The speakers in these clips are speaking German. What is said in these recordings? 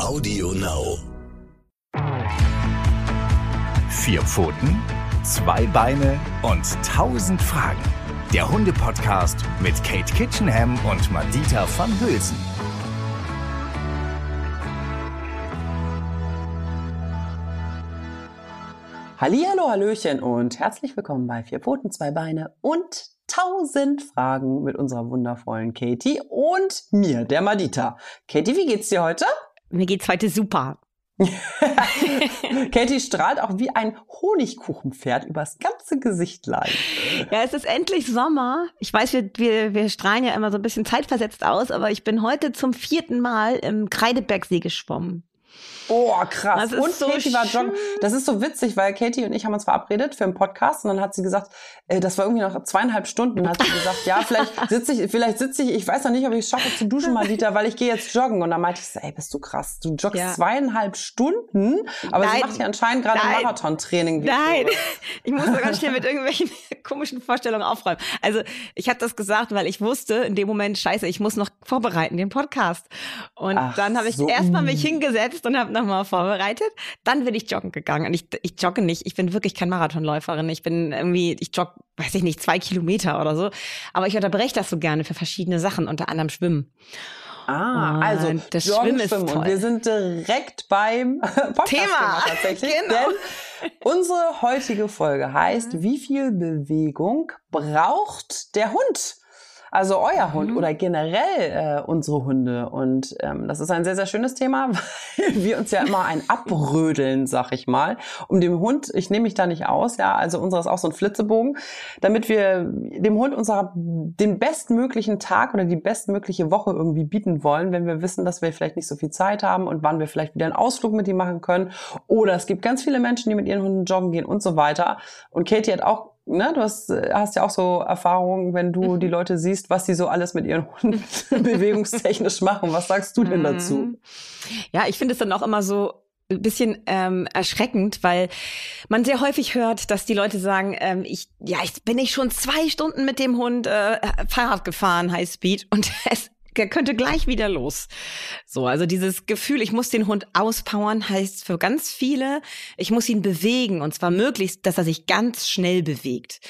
Audio Now. Vier Pfoten, zwei Beine und tausend Fragen. Der Hunde-Podcast mit Kate Kitchenham und Madita van Hülsen. Hallihallo, Hallöchen und herzlich willkommen bei Vier Pfoten, zwei Beine und tausend Fragen mit unserer wundervollen Katie und mir, der Madita. Katie, wie geht's dir heute? Mir geht's heute super. Katie strahlt auch wie ein Honigkuchenpferd übers ganze Gesichtlein. Ja, es ist endlich Sommer. Ich weiß, wir, wir, wir strahlen ja immer so ein bisschen zeitversetzt aus, aber ich bin heute zum vierten Mal im Kreidebergsee geschwommen. Oh, krass. Das ist und so Katie war joggen. schön. Das ist so witzig, weil Katie und ich haben uns verabredet für einen Podcast und dann hat sie gesagt, äh, das war irgendwie noch zweieinhalb Stunden, hat sie gesagt, ja, vielleicht sitze ich, vielleicht sitze ich, ich weiß noch nicht, ob ich es schaffe zu duschen, Madita, weil ich gehe jetzt joggen. Und dann meinte ich so, ey, bist du krass, du joggst Ja. zweieinhalb Stunden, aber sie Nein. macht ja anscheinend gerade. Marathontraining. Nein, so. ich muss da ganz schnell mit irgendwelchen komischen Vorstellungen aufräumen. Also ich habe das gesagt, weil ich wusste in dem Moment, scheiße, ich muss noch vorbereiten, den Podcast. Und Ach dann habe ich so. erstmal mich hingesetzt und habe nochmal vorbereitet. Dann bin ich joggen gegangen. Und ich, ich jogge nicht, ich bin wirklich kein Marathonläuferin. Ich bin irgendwie, ich jogge, weiß ich nicht, zwei Kilometer oder so. Aber ich unterbreche das so gerne für verschiedene Sachen, unter anderem Schwimmen. Ah, Und also das Joggen, Schwimmen ist Schwimmen. Und toll. wir sind direkt beim Podcast Thema. tatsächlich. Genau. Denn unsere heutige Folge heißt, wie viel Bewegung braucht der Hund? Also euer Hund Mhm. oder generell äh, unsere Hunde. Und ähm, das ist ein sehr, sehr schönes Thema, weil wir uns ja immer ein Abrödeln, sag ich mal, um dem Hund, ich nehme mich da nicht aus, ja, also unserer ist auch so ein Flitzebogen, damit wir dem Hund unserer den bestmöglichen Tag oder die bestmögliche Woche irgendwie bieten wollen, wenn wir wissen, dass wir vielleicht nicht so viel Zeit haben und wann wir vielleicht wieder einen Ausflug mit ihm machen können. Oder es gibt ganz viele Menschen, die mit ihren Hunden joggen gehen und so weiter. Und Katie hat auch Ne, du hast, äh, hast ja auch so Erfahrungen, wenn du Mhm. die Leute siehst, was sie so alles mit ihren Hunden bewegungstechnisch machen. Was sagst du denn dazu? Mhm. Ja, ich finde es dann auch immer so ein bisschen ähm, erschreckend, weil man sehr häufig hört, dass die Leute sagen, ähm, ich, ja, ich bin ich schon zwei Stunden mit dem Hund äh, Fahrrad gefahren, Highspeed, und es er könnte gleich wieder los. So, also dieses Gefühl, ich muss den Hund auspowern, heißt für ganz viele, ich muss ihn bewegen und zwar möglichst, dass er sich ganz schnell bewegt.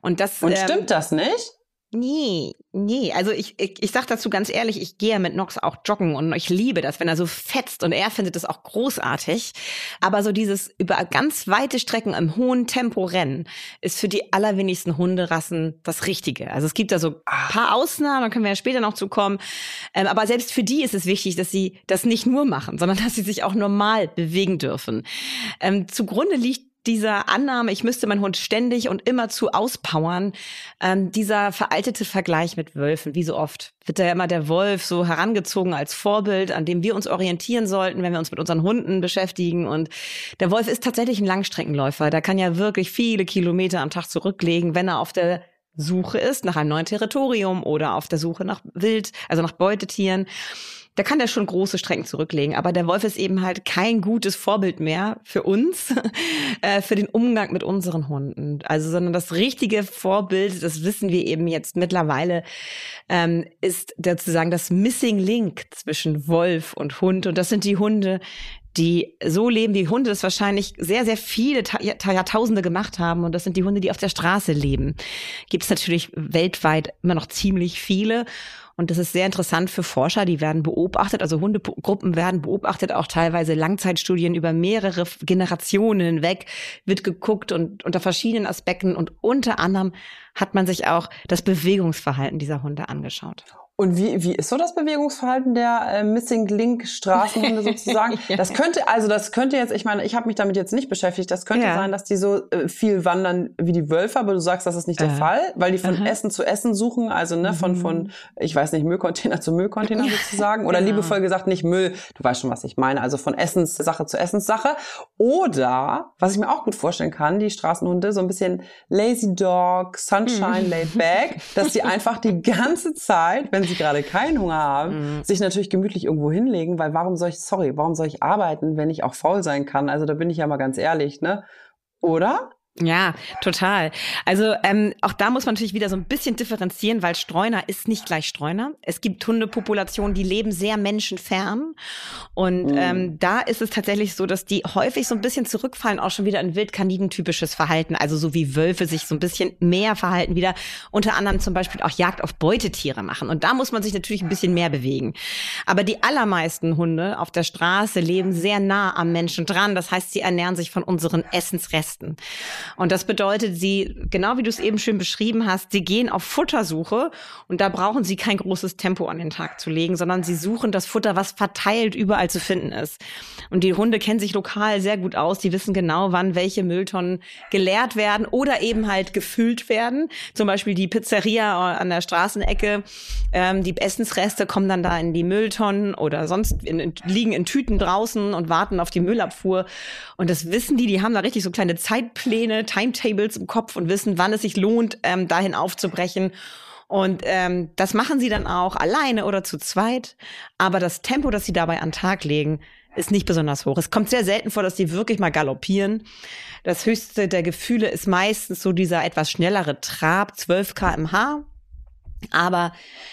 Und das Und ähm, stimmt das nicht? Nee, nee. Also ich, ich, ich sag dazu ganz ehrlich, ich gehe ja mit Nox auch joggen und ich liebe das, wenn er so fetzt und er findet das auch großartig. Aber so dieses über ganz weite Strecken im hohen Tempo rennen ist für die allerwenigsten Hunderassen das Richtige. Also es gibt da so ein paar Ausnahmen, da können wir ja später noch zu kommen. Ähm, aber selbst für die ist es wichtig, dass sie das nicht nur machen, sondern dass sie sich auch normal bewegen dürfen. Ähm, zugrunde liegt dieser Annahme, ich müsste meinen Hund ständig und immerzu auspowern, ähm, dieser veraltete Vergleich mit Wölfen, wie so oft, wird da ja immer der Wolf so herangezogen als Vorbild, an dem wir uns orientieren sollten, wenn wir uns mit unseren Hunden beschäftigen. Und der Wolf ist tatsächlich ein Langstreckenläufer. Der kann ja wirklich viele Kilometer am Tag zurücklegen, wenn er auf der Suche ist nach einem neuen Territorium oder auf der Suche nach Wild, also nach Beutetieren da kann der schon große Strecken zurücklegen. Aber der Wolf ist eben halt kein gutes Vorbild mehr für uns, äh, für den Umgang mit unseren Hunden. Also, sondern das richtige Vorbild, das wissen wir eben jetzt mittlerweile, ähm, ist sozusagen das Missing Link zwischen Wolf und Hund. Und das sind die Hunde, die so leben, wie Hunde das wahrscheinlich sehr, sehr viele Ta Jahr- Jahrtausende gemacht haben. Und das sind die Hunde, die auf der Straße leben. Gibt es natürlich weltweit immer noch ziemlich viele. Und das ist sehr interessant für Forscher, die werden beobachtet, also Hundegruppen werden beobachtet, auch teilweise Langzeitstudien über mehrere Generationen hinweg wird geguckt und unter verschiedenen Aspekten und unter anderem hat man sich auch das Bewegungsverhalten dieser Hunde angeschaut. Und wie, wie ist so das Bewegungsverhalten der äh, Missing Link Straßenhunde sozusagen? Das könnte, also das könnte jetzt, ich meine, ich habe mich damit jetzt nicht beschäftigt, das könnte Ja. sein, dass die so äh, viel wandern wie die Wölfe, aber du sagst, das ist nicht der Äh. Fall, weil die von Aha. Essen zu Essen suchen, also ne, von, Mhm. von, ich weiß nicht, Müllcontainer zu Müllcontainer sozusagen. Oder genau. liebevoll gesagt, nicht Müll, du weißt schon, was ich meine, also von Essenssache zu Essenssache. Oder, was ich mir auch gut vorstellen kann, die Straßenhunde, so ein bisschen Lazy Dog, Sunshine, Mhm. Laid Back, dass die einfach die ganze Zeit, wenn sie gerade keinen Hunger haben, Mhm. sich natürlich gemütlich irgendwo hinlegen, weil warum soll ich, sorry, warum soll ich arbeiten, wenn ich auch faul sein kann? Also da bin ich ja mal ganz ehrlich, ne? Oder? Ja, total. Also ähm, auch da muss man natürlich wieder so ein bisschen differenzieren, weil Streuner ist nicht gleich Streuner. Es gibt Hundepopulationen, die leben sehr menschenfern Und mhm. ähm, da ist es tatsächlich so, dass die häufig so ein bisschen zurückfallen, auch schon wieder in wildkanidentypisches Verhalten, also so wie Wölfe sich so ein bisschen mehr verhalten wieder, unter anderem zum Beispiel auch Jagd auf Beutetiere machen. Und da muss man sich natürlich ein bisschen mehr bewegen. Aber die allermeisten Hunde auf der Straße leben sehr nah am Menschen dran. Das heißt, sie ernähren sich von unseren Essensresten. Und das bedeutet, sie, genau wie du es eben schön beschrieben hast, sie gehen auf Futtersuche und da brauchen sie kein großes Tempo an den Tag zu legen, sondern sie suchen das Futter, was verteilt überall zu finden ist. Und die Hunde kennen sich lokal sehr gut aus. Die wissen genau, wann welche Mülltonnen geleert werden oder eben halt gefüllt werden. Zum Beispiel die Pizzeria an der Straßenecke. Ähm, die Essensreste kommen dann da in die Mülltonnen oder sonst in, in, liegen in Tüten draußen und warten auf die Müllabfuhr. Und das wissen die, die haben da richtig so kleine Zeitpläne, Timetables im Kopf und wissen, wann es sich lohnt, ähm, dahin aufzubrechen. Und ähm, das machen sie dann auch alleine oder zu zweit. Aber das Tempo, das sie dabei an den Tag legen, ist nicht besonders hoch. Es kommt sehr selten vor, dass die wirklich mal galoppieren. Das höchste der Gefühle ist meistens so dieser etwas schnellere Trab, 12 kmh. Aber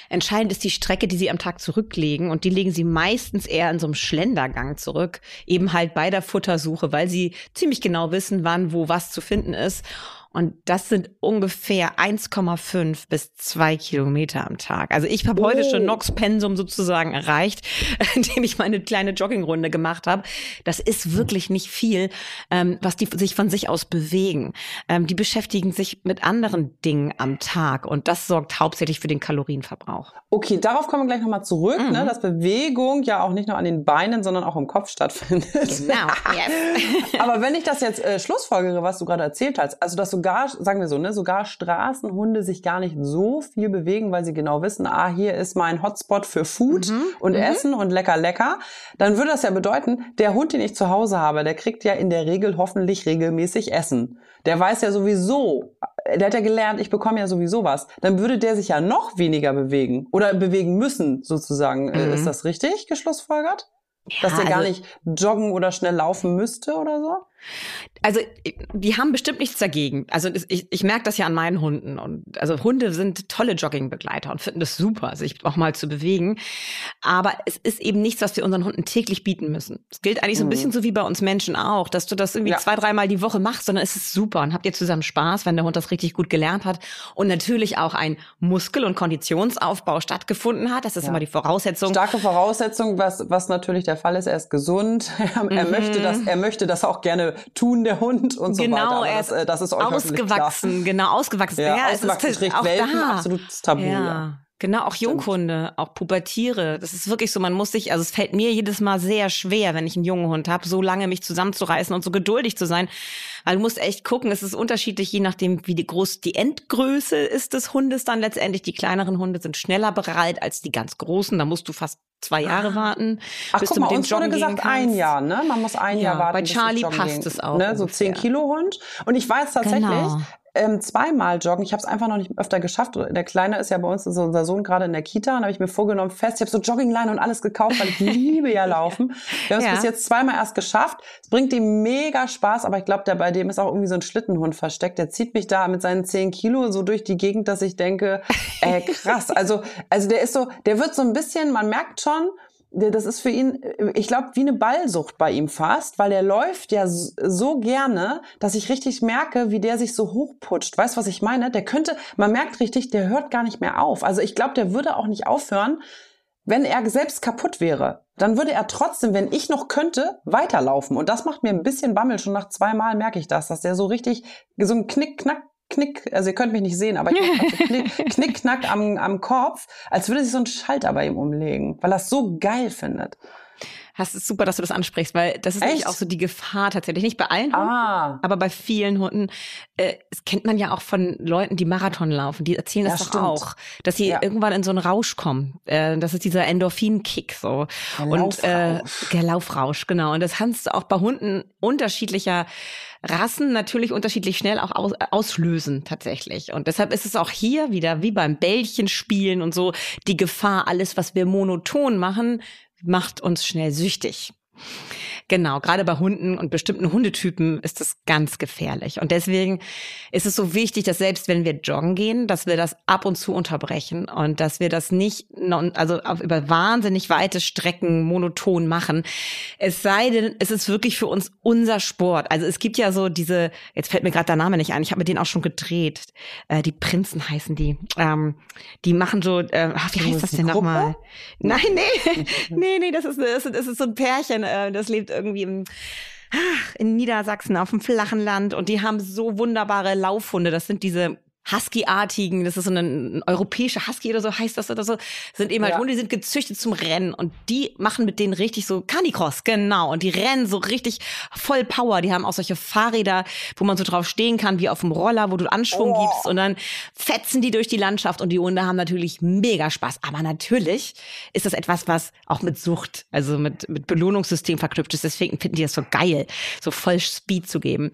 entscheidend ist die Strecke, die sie am Tag zurücklegen. Und die legen sie meistens eher in so einem Schlendergang zurück. Eben halt bei der Futtersuche, weil sie ziemlich genau wissen, wann, wo was zu finden ist. Und das sind ungefähr 1,5 bis 2 Kilometer am Tag. Also ich habe oh. heute schon oh. Nox-Pensum sozusagen erreicht, indem ich meine kleine Joggingrunde gemacht habe. Das ist wirklich nicht viel, ähm, was die sich von sich aus bewegen. Ähm, die beschäftigen sich mit anderen Dingen am Tag und das sorgt hauptsächlich für den Kalorienverbrauch. Okay, darauf kommen wir gleich nochmal zurück, ne, mhm. ne, dass Bewegung ja auch nicht nur an den Beinen, sondern auch im Kopf stattfindet. Genau, yes. Aber wenn ich das jetzt äh, schlussfolgere, was du gerade erzählt hast, also dass du sogar, sagen wir so, ne, sogar Straßenhunde sich gar nicht so viel bewegen, weil sie genau wissen, ah, hier ist mein Hotspot für Food mhm. und mhm. Essen und lecker, lecker, dann würde das ja bedeuten, der Hund, den ich zu Hause habe, der kriegt ja in der Regel hoffentlich regelmäßig Essen. Der weiß ja sowieso, der hat ja gelernt, ich bekomme ja sowieso was. Dann würde der sich ja noch weniger bewegen oder bewegen müssen, sozusagen. Äh, mhm. Ist das richtig geschlussfolgert? Ja, Dass der also, gar nicht joggen oder schnell laufen müsste oder so? Also die haben bestimmt nichts dagegen. Also ich, ich merke das ja an meinen Hunden. Und also Hunde sind tolle Joggingbegleiter und finden das super, sich auch mal zu bewegen. Aber es ist eben nichts, was wir unseren Hunden täglich bieten müssen. Es gilt eigentlich so ein mhm. bisschen so wie bei uns Menschen auch, dass du das irgendwie ja. zwei, dreimal die Woche machst, sondern es ist super und habt ihr zusammen Spaß, wenn der Hund das richtig gut gelernt hat und natürlich auch ein Muskel- und Konditionsaufbau stattgefunden hat. Das ist ja. immer die Voraussetzung. Starke Voraussetzung, was, was natürlich der Fall ist. Er ist gesund. er, mhm. möchte das, er möchte das auch gerne tun, der Hund und so genau, weiter. Genau, er ist das, das ist ausgewachsen, genau, ausgewachsen. Ja, ja ausgewachsen es ist auch Welpen, da. absolutes Tabu. Ja. Genau, auch Junghunde, auch Pubertiere. Das ist wirklich so, man muss sich, also es fällt mir jedes Mal sehr schwer, wenn ich einen jungen Hund habe, so lange mich zusammenzureißen und so geduldig zu sein. Weil du musst echt gucken, es ist unterschiedlich, je nachdem, wie groß die Endgröße ist des Hundes dann letztendlich. Die kleineren Hunde sind schneller bereit als die ganz großen. Da musst du fast zwei Jahre ah. warten. Ach, bis guck du mit mal, dem uns wurde gesagt ein Jahr, ne? Man muss ein ja, Jahr warten. Bei Charlie passt es auch. Ne? So zehn Kilo Hund. Und ich weiß tatsächlich, genau ähm, zweimal joggen. Ich habe es einfach noch nicht öfter geschafft. Der Kleine ist ja bei uns, also unser Sohn gerade in der Kita, und habe ich mir vorgenommen, fest, ich habe so Joggingleine und alles gekauft, weil ich liebe ja laufen. Wir haben es ja. bis jetzt zweimal erst geschafft. Es bringt ihm mega Spaß, aber ich glaube, der bei dem ist auch irgendwie so ein Schlittenhund versteckt. Der zieht mich da mit seinen 10 Kilo so durch die Gegend, dass ich denke, äh, krass. Also, also der ist so, der wird so ein bisschen, man merkt schon, das ist für ihn, ich glaube, wie eine Ballsucht bei ihm fast, weil er läuft ja so gerne, dass ich richtig merke, wie der sich so hochputscht. Weißt was ich meine? Der könnte, man merkt richtig, der hört gar nicht mehr auf. Also ich glaube, der würde auch nicht aufhören, wenn er selbst kaputt wäre. Dann würde er trotzdem, wenn ich noch könnte, weiterlaufen. Und das macht mir ein bisschen Bammel. Schon nach zweimal merke ich das, dass der so richtig, so ein Knick-Knack Knick, also ihr könnt mich nicht sehen, aber ich so Knick, Knickknack am, am Kopf, als würde sich so ein Schalter bei ihm umlegen, weil er es so geil findet. Das ist super, dass du das ansprichst, weil das ist nämlich auch so die Gefahr tatsächlich. Nicht bei allen Hunden, ah. aber bei vielen Hunden. Äh, das kennt man ja auch von Leuten, die Marathon laufen. Die erzählen das ja, doch stimmt. auch, dass sie ja. irgendwann in so einen Rausch kommen. Äh, das ist dieser Endorphin-Kick so. Der und äh, der Laufrausch, genau. Und das kannst du auch bei Hunden unterschiedlicher Rassen natürlich unterschiedlich schnell auch aus, auslösen tatsächlich. Und deshalb ist es auch hier wieder wie beim Bällchenspielen und so die Gefahr, alles, was wir monoton machen, macht uns schnell süchtig. Genau, gerade bei Hunden und bestimmten Hundetypen ist das ganz gefährlich. Und deswegen ist es so wichtig, dass selbst wenn wir joggen gehen, dass wir das ab und zu unterbrechen und dass wir das nicht, also über wahnsinnig weite Strecken monoton machen. Es sei denn, es ist wirklich für uns unser Sport. Also es gibt ja so diese, jetzt fällt mir gerade der Name nicht ein, ich habe mit denen auch schon gedreht. Äh, die Prinzen heißen die. Ähm, die machen so, äh, ach, wie heißt das denn nochmal? Nein, nee, nee, nee, das ist, das ist, das ist so ein Pärchen, äh, das lebt irgendwie im in Niedersachsen auf dem flachen Land und die haben so wunderbare Laufhunde. Das sind diese Husky-artigen, das ist so ein, europäischer Husky oder so heißt das oder so, sind eben halt ja. Hunde, die sind gezüchtet zum Rennen und die machen mit denen richtig so Canicross, genau, und die rennen so richtig voll Power. Die haben auch solche Fahrräder, wo man so drauf stehen kann, wie auf dem Roller, wo du Anschwung oh. gibst und dann fetzen die durch die Landschaft und die Hunde haben natürlich mega Spaß. Aber natürlich ist das etwas, was auch mit Sucht, also mit, mit Belohnungssystem verknüpft ist. Deswegen finden die das so geil, so voll Speed zu geben.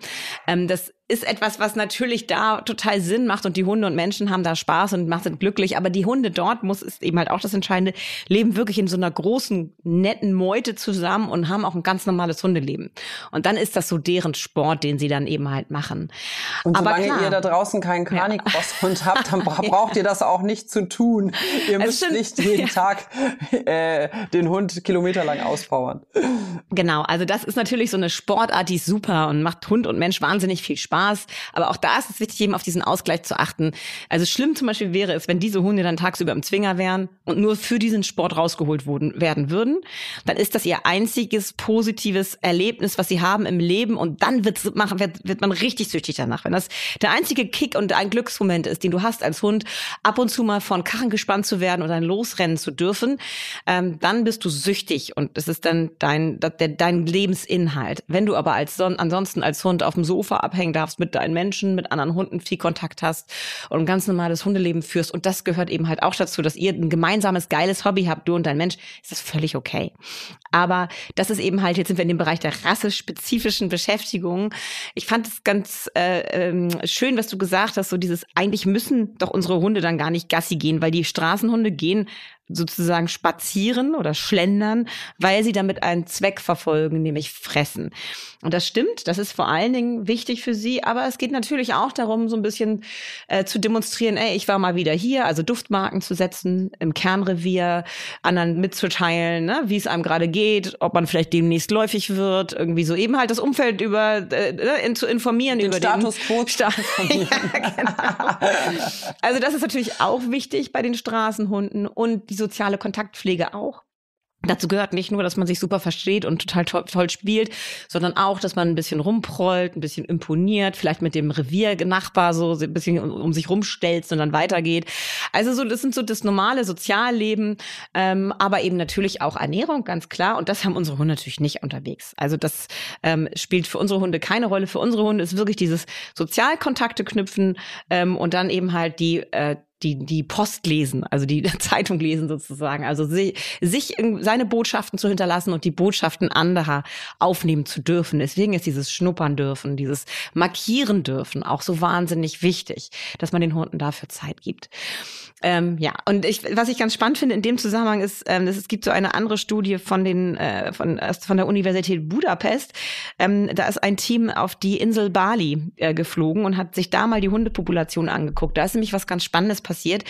Ähm, das ist etwas, was natürlich da total Sinn macht und die Hunde und Menschen haben da Spaß und macht sind glücklich. Aber die Hunde dort muss ist eben halt auch das Entscheidende, leben wirklich in so einer großen, netten Meute zusammen und haben auch ein ganz normales Hundeleben. Und dann ist das so deren Sport, den sie dann eben halt machen. Und Aber solange klar, ihr da draußen keinen Carnicross-Hund ja. habt, dann braucht ihr das auch nicht zu tun. Ihr müsst stimmt. nicht jeden ja. Tag äh, den Hund kilometerlang auspowern. Genau, also das ist natürlich so eine Sportart, die ist super und macht Hund und Mensch wahnsinnig viel Spaß. Spaß. Aber auch da ist es wichtig, eben auf diesen Ausgleich zu achten. Also schlimm zum Beispiel wäre es, wenn diese Hunde dann tagsüber im Zwinger wären und nur für diesen Sport rausgeholt wurden, werden würden. Dann ist das ihr einziges positives Erlebnis, was sie haben im Leben. Und dann wird, wird, wird man richtig süchtig danach. Wenn das der einzige Kick und ein Glücksmoment ist, den du hast als Hund, ab und zu mal von Karren gespannt zu werden oder ein Losrennen zu dürfen, ähm, dann bist du süchtig und es ist dann dein, dein Lebensinhalt. Wenn du aber als ansonsten als Hund auf dem Sofa abhängen darfst, darfst, mit deinen Menschen, mit anderen Hunden viel Kontakt hast und ein ganz normales Hundeleben führst. Und das gehört eben halt auch dazu, dass ihr ein gemeinsames, geiles Hobby habt, du und dein Mensch, ist das völlig okay. Aber das ist eben halt, jetzt sind wir in dem Bereich der rassespezifischen Beschäftigung. Ich fand es ganz äh, ähm, schön, was du gesagt hast, so dieses, eigentlich müssen doch unsere Hunde dann gar nicht Gassi gehen, weil die Straßenhunde gehen sozusagen spazieren oder schlendern, weil sie damit einen Zweck verfolgen, nämlich fressen. Und das stimmt, das ist vor allen Dingen wichtig für sie, aber es geht natürlich auch darum, so ein bisschen äh, zu demonstrieren, ey, ich war mal wieder hier, also Duftmarken zu setzen im Kernrevier, anderen mitzuteilen, ne, wie es einem gerade geht, ob man vielleicht demnächst läufig wird, irgendwie so eben halt das Umfeld über äh, ne, in, zu informieren den über Status quo. Sta ja, genau. Also das ist natürlich auch wichtig bei den Straßenhunden und soziale Kontaktpflege auch. Dazu gehört nicht nur, dass man sich super versteht und total toll, toll, spielt, sondern auch, dass man ein bisschen rumprollt, ein bisschen imponiert, vielleicht mit dem Reviernachbar so ein bisschen um, um sich rumstellt und dann weitergeht. Also so, das sind so das normale Sozialleben, ähm, aber eben natürlich auch Ernährung, ganz klar. Und das haben unsere Hunde natürlich nicht unterwegs. Also das ähm, spielt für unsere Hunde keine Rolle. Für unsere Hunde ist wirklich dieses Sozialkontakte knüpfen ähm, und dann eben halt die äh, die, die Post lesen, also die Zeitung lesen sozusagen, also sich, sich seine Botschaften zu hinterlassen und die Botschaften anderer aufnehmen zu dürfen. Deswegen ist dieses Schnuppern dürfen, dieses Markieren dürfen auch so wahnsinnig wichtig, dass man den Hunden dafür Zeit gibt. Ähm, ja, und ich, was ich ganz spannend finde in dem Zusammenhang ist, ähm, dass es gibt so eine andere Studie von den äh, von von der Universität Budapest. Ähm, da ist ein Team auf die Insel Bali äh, geflogen und hat sich da mal die Hundepopulation angeguckt. Da ist nämlich was ganz Spannendes passiert.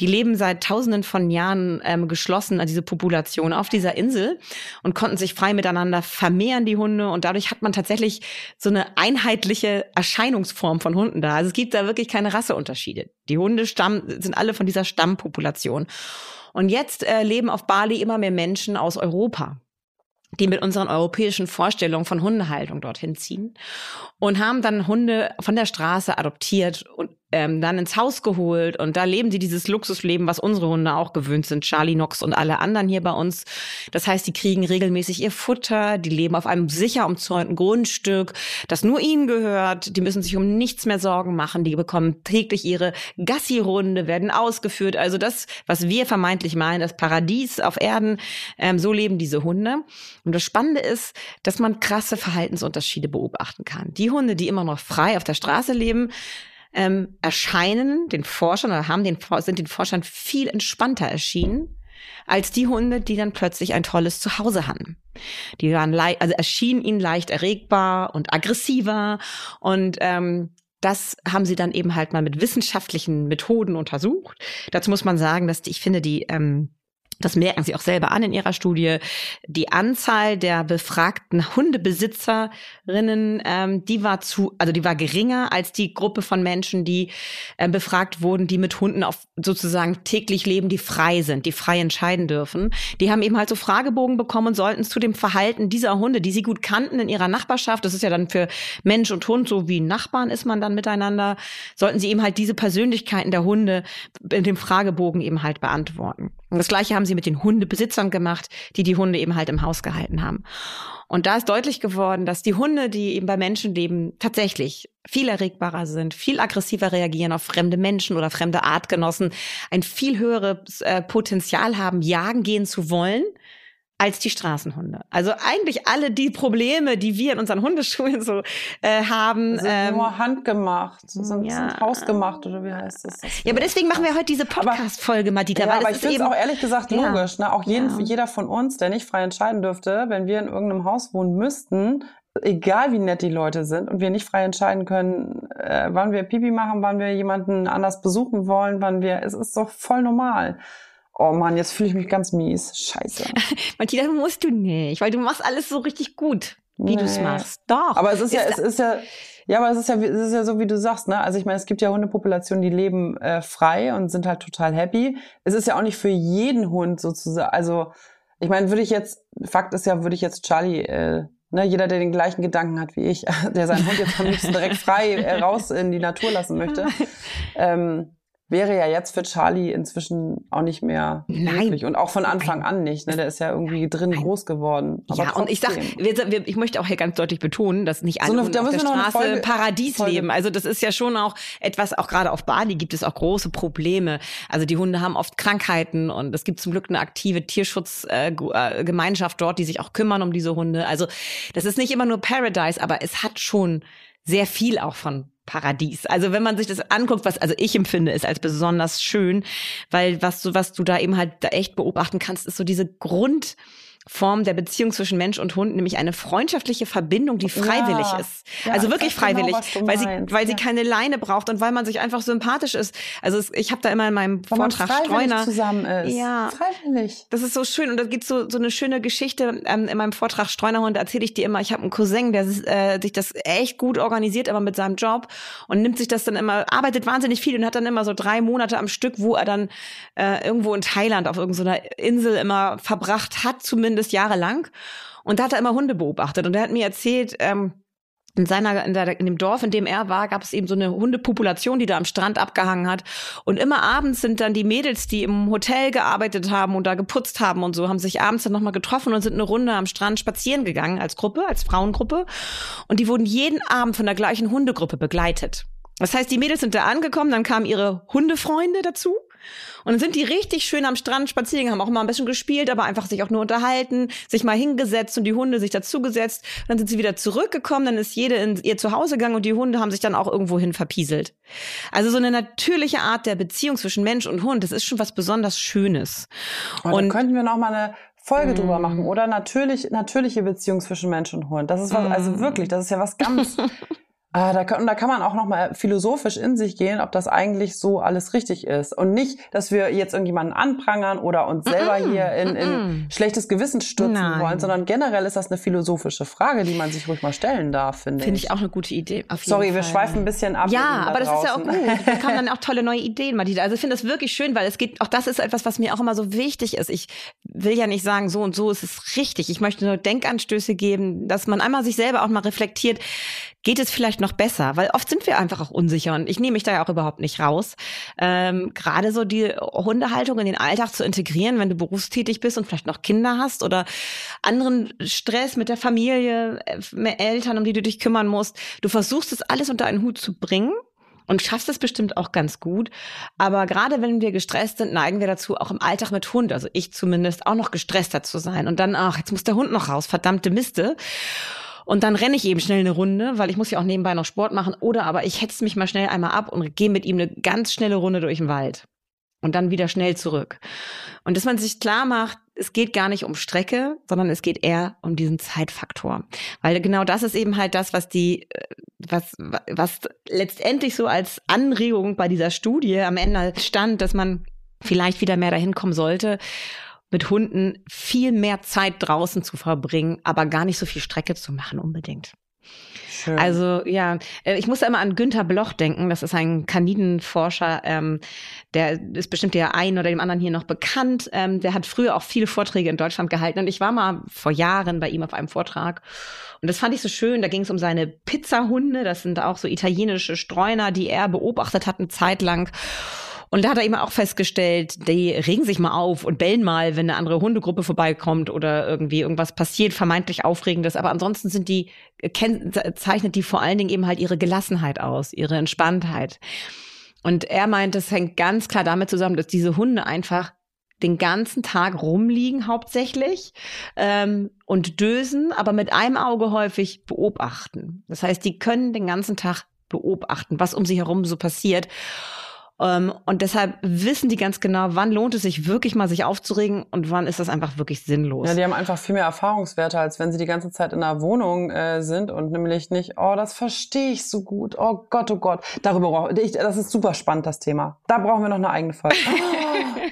Die leben seit Tausenden von Jahren ähm, geschlossen, also diese Population auf dieser Insel und konnten sich frei miteinander vermehren die Hunde und dadurch hat man tatsächlich so eine einheitliche Erscheinungsform von Hunden da. Also es gibt da wirklich keine Rasseunterschiede. Die Hunde stammen sind alle von dieser Stammpopulation. Und jetzt äh, leben auf Bali immer mehr Menschen aus Europa die mit unseren europäischen Vorstellungen von Hundehaltung dorthin ziehen und haben dann Hunde von der Straße adoptiert und ähm, dann ins Haus geholt und da leben sie dieses Luxusleben, was unsere Hunde auch gewöhnt sind, Charlie Knox und alle anderen hier bei uns. Das heißt, die kriegen regelmäßig ihr Futter, die leben auf einem sicher umzäunten Grundstück, das nur ihnen gehört, die müssen sich um nichts mehr Sorgen machen, die bekommen täglich ihre Gassi-Runde, werden ausgeführt. Also das, was wir vermeintlich meinen, das Paradies auf Erden, ähm, so leben diese Hunde. Und das Spannende ist, dass man krasse Verhaltensunterschiede beobachten kann. Die Hunde, die immer noch frei auf der Straße leben, ähm, erscheinen den Forschern oder haben den, sind den Forschern viel entspannter erschienen als die Hunde, die dann plötzlich ein tolles Zuhause hatten. Die waren also erschienen ihnen leicht erregbar und aggressiver und ähm, das haben sie dann eben halt mal mit wissenschaftlichen Methoden untersucht. Dazu muss man sagen, dass die, ich finde, die ähm, das merken Sie auch selber an in Ihrer Studie, die Anzahl der befragten Hundebesitzerinnen, ähm, die war zu, also die war geringer als die Gruppe von Menschen, die äh, befragt wurden, die mit Hunden auf sozusagen täglich leben, die frei sind, die frei entscheiden dürfen. Die haben eben halt so Fragebogen bekommen und sollten zu dem Verhalten dieser Hunde, die sie gut kannten in ihrer Nachbarschaft, das ist ja dann für Mensch und Hund so wie Nachbarn ist man dann miteinander, sollten sie eben halt diese Persönlichkeiten der Hunde in dem Fragebogen eben halt beantworten. Und das Gleiche haben sie mit den Hundebesitzern gemacht, die die Hunde eben halt im Haus gehalten haben. Und da ist deutlich geworden, dass die Hunde, die eben bei Menschen leben, tatsächlich viel erregbarer sind, viel aggressiver reagieren auf fremde Menschen oder fremde Artgenossen, ein viel höheres äh, Potenzial haben, jagen gehen zu wollen als die Straßenhunde. Also eigentlich alle die Probleme, die wir in unseren Hundeschulen so äh, haben, sind ähm, nur handgemacht, sind, ja, sind hausgemacht oder wie heißt das? das ja, aber deswegen machen wir heute diese Podcast-Folge, Madita. Ja, weil aber ich finde es auch ehrlich gesagt ja, logisch. Ne? Auch jeden, ja. jeder von uns, der nicht frei entscheiden dürfte, wenn wir in irgendeinem Haus wohnen müssten, egal wie nett die Leute sind und wir nicht frei entscheiden können, äh, wann wir Pipi machen, wann wir jemanden anders besuchen wollen, wann wir, es ist doch voll normal. Oh Mann, jetzt fühle ich mich ganz mies. Scheiße. Martina, musst du nicht, weil du machst alles so richtig gut, wie nee. du es machst. Doch. Aber es ist, ist ja, es ist ja, ja, aber es ist ja, es ist ja so, wie du sagst, ne? Also ich meine, es gibt ja Hundepopulationen, die leben äh, frei und sind halt total happy. Es ist ja auch nicht für jeden Hund sozusagen, also ich meine, würde ich jetzt, Fakt ist ja, würde ich jetzt Charlie, äh, ne, jeder, der den gleichen Gedanken hat wie ich, der seinen Hund jetzt am liebsten direkt frei äh, raus in die Natur lassen möchte, ähm, wäre ja jetzt für Charlie inzwischen auch nicht mehr Nein. möglich und auch von Anfang Nein. an nicht. Ne? Der ist ja irgendwie drin Nein. groß geworden. Aber ja, trotzdem. und ich sag, ich möchte auch hier ganz deutlich betonen, dass nicht alle so eine, auf der Straße Folge, Paradies Folge. leben. Also das ist ja schon auch etwas, auch gerade auf Bali gibt es auch große Probleme. Also die Hunde haben oft Krankheiten und es gibt zum Glück eine aktive Tierschutzgemeinschaft dort, die sich auch kümmern um diese Hunde. Also das ist nicht immer nur Paradise, aber es hat schon sehr viel auch von Paradies. Also wenn man sich das anguckt, was also ich empfinde, ist als besonders schön, weil was du was du da eben halt da echt beobachten kannst, ist so diese Grund Form der Beziehung zwischen Mensch und Hund, nämlich eine freundschaftliche Verbindung, die freiwillig ja, ist. Ja, also wirklich genau, freiwillig, genau, weil sie weil ja. sie keine Leine braucht und weil man sich einfach sympathisch ist. Also es, ich habe da immer in meinem weil Vortrag man Streuner zusammen ist. Ja, freiwillig. Das ist so schön und da gibt so so eine schöne Geschichte ähm, in meinem Vortrag Streunerhund erzähle ich dir immer. Ich habe einen Cousin, der äh, sich das echt gut organisiert, aber mit seinem Job und nimmt sich das dann immer, arbeitet wahnsinnig viel und hat dann immer so drei Monate am Stück, wo er dann äh, irgendwo in Thailand auf irgendeiner Insel immer verbracht hat, zumindest zumindest jahrelang. Und da hat er immer Hunde beobachtet. Und er hat mir erzählt, ähm, in seiner, in, der, in dem Dorf, in dem er war, gab es eben so eine Hundepopulation, die da am Strand abgehangen hat. Und immer abends sind dann die Mädels, die im Hotel gearbeitet haben und da geputzt haben und so, haben sich abends dann nochmal getroffen und sind eine Runde am Strand spazieren gegangen als Gruppe, als Frauengruppe. Und die wurden jeden Abend von der gleichen Hundegruppe begleitet. Das heißt, die Mädels sind da angekommen, dann kamen ihre Hundefreunde dazu. Und dann sind die richtig schön am Strand spazieren, haben auch mal ein bisschen gespielt, aber einfach sich auch nur unterhalten, sich mal hingesetzt und die Hunde sich dazugesetzt. Dann sind sie wieder zurückgekommen, dann ist jede in ihr Zuhause gegangen und die Hunde haben sich dann auch irgendwo hin verpieselt. Also so eine natürliche Art der Beziehung zwischen Mensch und Hund, das ist schon was besonders Schönes. Oh, und könnten wir noch mal eine Folge mm. drüber machen, oder? Natürlich, natürliche Beziehung zwischen Mensch und Hund. Das ist was, also mm. also wirklich, das ist ja was ganz Ah, da, kann, da kann man auch noch mal philosophisch in sich gehen, ob das eigentlich so alles richtig ist. Und nicht, dass wir jetzt irgendjemanden anprangern oder uns selber mm -mm, hier in, in mm schlechtes Gewissen stürzen Nein. wollen, sondern generell ist das eine philosophische Frage, die man sich ruhig mal stellen darf, finde Finde ich auch eine gute Idee. Sorry, wir schweifen ein bisschen ab. Ja, aber das ist ja auch gut. Da kommen dann auch tolle neue Ideen, Madita. Also ich finde das wirklich schön, weil es geht, auch das ist etwas, was mir auch immer so wichtig ist. Ich will ja nicht sagen, so und so ist es richtig. Ich möchte nur Denkanstöße geben, dass man einmal sich selber auch mal reflektiert, geht es vielleicht noch besser? Weil oft sind wir einfach auch unsicher und ich nehme mich da ja auch überhaupt nicht raus. Ähm, Gerade so die Hundehaltung in den Alltag zu integrieren, wenn du berufstätig bist und vielleicht noch Kinder hast oder anderen Stress mit der Familie, äh, mehr Eltern, um die du dich kümmern musst. Du versuchst es alles unter einen Hut zu bringen und schaffst es bestimmt auch ganz gut. Aber gerade wenn wir gestresst sind, neigen wir dazu, auch im Alltag mit Hund, also ich zumindest, auch noch gestresster zu sein. Und dann, ach, jetzt muss der Hund noch raus, verdammte Miste. Und dann renne ich eben schnell eine Runde, weil ich muss ja auch nebenbei noch Sport machen. Oder aber ich hetze mich mal schnell einmal ab und gehe mit ihm eine ganz schnelle Runde durch den Wald. und dann wieder schnell zurück. Und dass man sich klar macht, es geht gar nicht um Strecke, sondern es geht eher um diesen Zeitfaktor. Weil genau das ist eben halt das, was die, äh, was, was letztendlich so als Anregung bei dieser Studie am Ende stand, dass man vielleicht wieder mehr dahin kommen sollte, mit Hunden viel mehr Zeit draußen zu verbringen, aber gar nicht so viel Strecke zu machen unbedingt. Schön. Also ja, äh, ich muss immer an Günther Bloch denken. Das ist ein Kaninenforscher. Ähm, der ist bestimmt der einen oder dem anderen hier noch bekannt. Ähm, der hat früher auch viele Vorträge in Deutschland gehalten. Und ich war mal vor Jahren bei ihm auf einem Vortrag. Und das fand ich so schön. Da ging es um seine Pizzahunde. Das sind auch so italienische Streuner, die er beobachtet hat eine Zeit lang. Und da hat er eben auch festgestellt, die regen sich mal auf und bellen mal, wenn eine andere Hundegruppe vorbeikommt oder irgendwie irgendwas passiert, vermeintlich Aufregendes. Aber ansonsten sind die, zeichnet die vor allen Dingen eben halt ihre Gelassenheit aus, ihre Entspanntheit. Und er meint, das hängt ganz klar damit zusammen, dass diese Hunde einfach den ganzen Tag rumliegen hauptsächlich ähm, und dösen, aber mit einem Auge häufig beobachten. Das heißt, die können den ganzen Tag beobachten, was um sie herum so passiert. Ähm, und deshalb wissen die ganz genau, wann lohnt es sich wirklich mal sich aufzuregen und wann ist das einfach wirklich sinnlos. Ja, die haben einfach viel mehr Erfahrungswerte, als wenn sie die ganze Zeit in einer Wohnung äh, sind und nämlich nicht, oh, das verstehe ich so gut, oh Gott, oh Gott. Darüber brauche ich, das ist super spannend, das Thema. Da brauchen wir noch eine eigene Folge.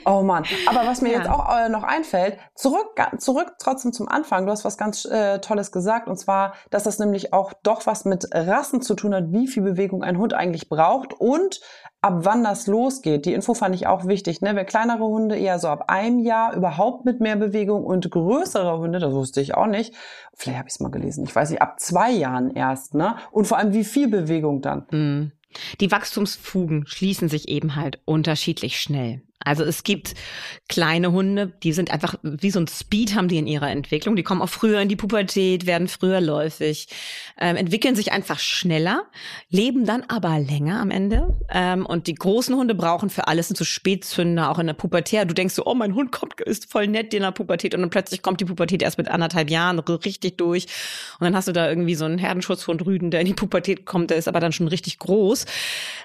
Oh Mann. Aber was mir ja. jetzt auch äh, noch einfällt, zurück, zurück trotzdem zum Anfang. Du hast was ganz äh, Tolles gesagt. Und zwar, dass das nämlich auch doch was mit Rassen zu tun hat, wie viel Bewegung ein Hund eigentlich braucht und ab wann das losgeht. Die Info fand ich auch wichtig. Ne? Wer kleinere Hunde eher so ab einem Jahr überhaupt mit mehr Bewegung und größere Hunde, das wusste ich auch nicht. Vielleicht habe ich es mal gelesen. Ich weiß nicht, ab zwei Jahren erst. Ne? Und vor allem, wie viel Bewegung dann. Mhm. Die Wachstumsfugen schließen sich eben halt unterschiedlich schnell. Also es gibt kleine Hunde, die sind einfach wie so ein Speed haben die in ihrer Entwicklung. Die kommen auch früher in die Pubertät, werden früher läufig, ähm, entwickeln sich einfach schneller, leben dann aber länger am Ende. Ähm, und die großen Hunde brauchen für alles sind so Spätzünder, auch in der Pubertät. Du denkst so, oh, mein Hund kommt, ist voll nett in der Pubertät und dann plötzlich kommt die Pubertät erst mit anderthalb Jahren richtig durch. Und dann hast du da irgendwie so einen Herdenschutzhund Rüden, der in die Pubertät kommt, der ist aber dann schon richtig groß.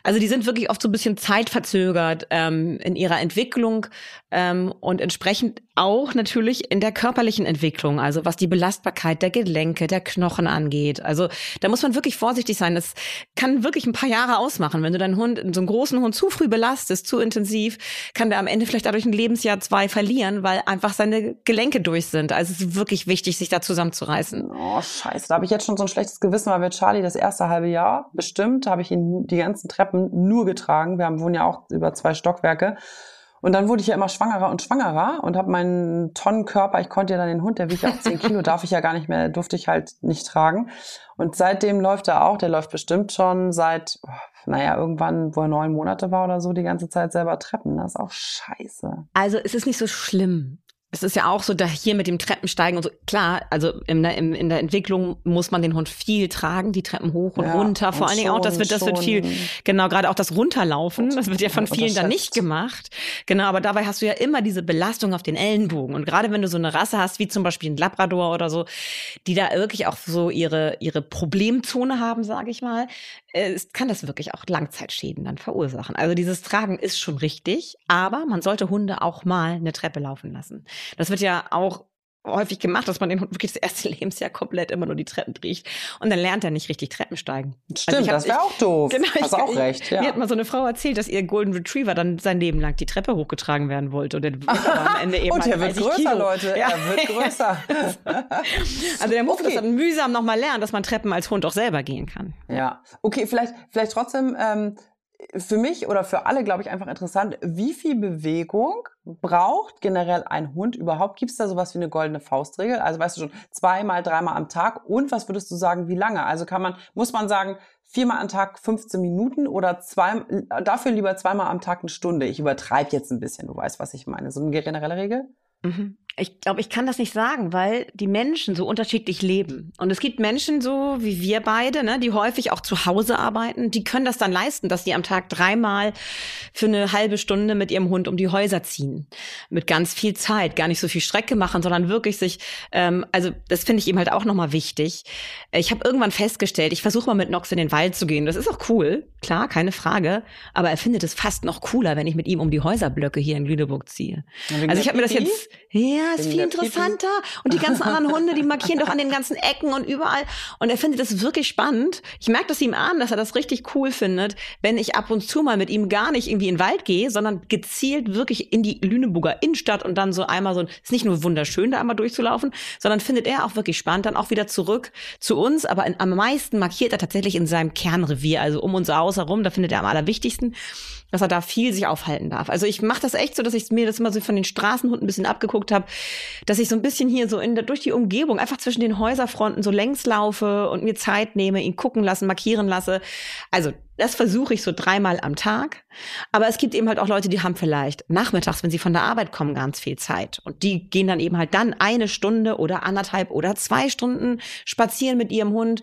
Also die sind wirklich oft so ein bisschen zeitverzögert ähm, in ihrer Entwicklung ähm, und entsprechend auch natürlich in der körperlichen Entwicklung, also was die Belastbarkeit der Gelenke, der Knochen angeht. Also da muss man wirklich vorsichtig sein. Das kann wirklich ein paar Jahre ausmachen. Wenn du deinen Hund, so einen großen Hund zu früh belastest, zu intensiv, kann der am Ende vielleicht dadurch ein Lebensjahr zwei verlieren, weil einfach seine Gelenke durch sind. Also es ist wirklich wichtig, sich da zusammenzureißen. Oh, scheiße. Da habe ich jetzt schon so ein schlechtes Gewissen, weil wir Charlie das erste halbe Jahr bestimmt, habe ich ihn die ganzen Treppen nur getragen. Wir haben, wohnen ja auch über zwei Stockwerke. Und dann wurde ich ja immer schwangerer und schwangerer und habe meinen Tonnenkörper, ich konnte ja dann den Hund, der wiegt ja auch 10 Kilo, darf ich ja gar nicht mehr, durfte ich halt nicht tragen. Und seitdem läuft er auch, der läuft bestimmt schon seit, naja, irgendwann, wo er neun Monate war oder so, die ganze Zeit selber Treppen. Das ist auch scheiße. Also es ist nicht so schlimm es ist ja auch so, da hier mit dem Treppensteigen und so, klar, also in der, in der Entwicklung muss man den Hund viel tragen, die Treppen hoch und ja, runter. Vor und allen Dingen auch, das wird, das wird viel, genau, gerade auch das Runterlaufen, das wird ja von vielen dann nicht gemacht. Genau, aber dabei hast du ja immer diese Belastung auf den Ellenbogen. Und gerade wenn du so eine Rasse hast, wie zum Beispiel ein Labrador oder so, die da wirklich auch so ihre, ihre Problemzone haben, sage ich mal, äh, kann das wirklich auch Langzeitschäden dann verursachen. Also dieses Tragen ist schon richtig, aber man sollte Hunde auch mal eine Treppe laufen lassen. Das wird ja auch häufig gemacht, dass man den Hund wirklich das erste Lebensjahr komplett immer nur die Treppen riecht. Und dann lernt er nicht richtig Treppen steigen. Stimmt, also das wäre auch doof. Genau, Hast ich, auch recht. Ja. Mir hat mal so eine Frau erzählt, dass ihr Golden Retriever dann sein Leben lang die Treppe hochgetragen werden wollte. Und, dann am Ende eben und er wird größer, Kilo. Leute. Ja. Er wird größer. also der muss okay. das dann mühsam nochmal lernen, dass man Treppen als Hund auch selber gehen kann. Ja, okay, vielleicht, vielleicht trotzdem... Ähm, für mich oder für alle, glaube ich, einfach interessant, wie viel Bewegung braucht generell ein Hund überhaupt? Gibt es da sowas wie eine goldene Faustregel? Also weißt du schon, zweimal, dreimal am Tag und was würdest du sagen, wie lange? Also kann man, muss man sagen, viermal am Tag 15 Minuten oder zwei, dafür lieber zweimal am Tag eine Stunde? Ich übertreibe jetzt ein bisschen, du weißt, was ich meine. So eine generelle Regel? Mhm. Ich glaube, ich kann das nicht sagen, weil die Menschen so unterschiedlich leben. Und es gibt Menschen so wie wir beide, ne, die häufig auch zu Hause arbeiten, die können das dann leisten, dass die am Tag dreimal für eine halbe Stunde mit ihrem Hund um die Häuser ziehen. Mit ganz viel Zeit, gar nicht so viel Strecke machen, sondern wirklich sich, ähm, also das finde ich eben halt auch nochmal wichtig. Ich habe irgendwann festgestellt, ich versuche mal mit Nox in den Wald zu gehen. Das ist auch cool, klar, keine Frage. Aber er findet es fast noch cooler, wenn ich mit ihm um die Häuserblöcke hier in Lüneburg ziehe. Also ich habe mir das jetzt, ja, ist viel interessanter. Und die ganzen anderen Hunde, die markieren doch an den ganzen Ecken und überall. Und er findet das wirklich spannend. Ich merke das ihm an, dass er das richtig cool findet, wenn ich ab und zu mal mit ihm gar nicht irgendwie in den Wald gehe, sondern gezielt wirklich in die Lüneburger Innenstadt und dann so einmal so, ist nicht nur wunderschön, da einmal durchzulaufen, sondern findet er auch wirklich spannend, dann auch wieder zurück zu uns. Aber in, am meisten markiert er tatsächlich in seinem Kernrevier, also um uns aus herum, da findet er am allerwichtigsten dass er da viel sich aufhalten darf. Also ich mache das echt so, dass ich mir das immer so von den Straßenhunden ein bisschen abgeguckt habe, dass ich so ein bisschen hier so in der, durch die Umgebung einfach zwischen den Häuserfronten so längs laufe und mir Zeit nehme, ihn gucken lassen, markieren lasse. Also das versuche ich so dreimal am Tag. Aber es gibt eben halt auch Leute, die haben vielleicht nachmittags, wenn sie von der Arbeit kommen, ganz viel Zeit. Und die gehen dann eben halt dann eine Stunde oder anderthalb oder zwei Stunden spazieren mit ihrem Hund.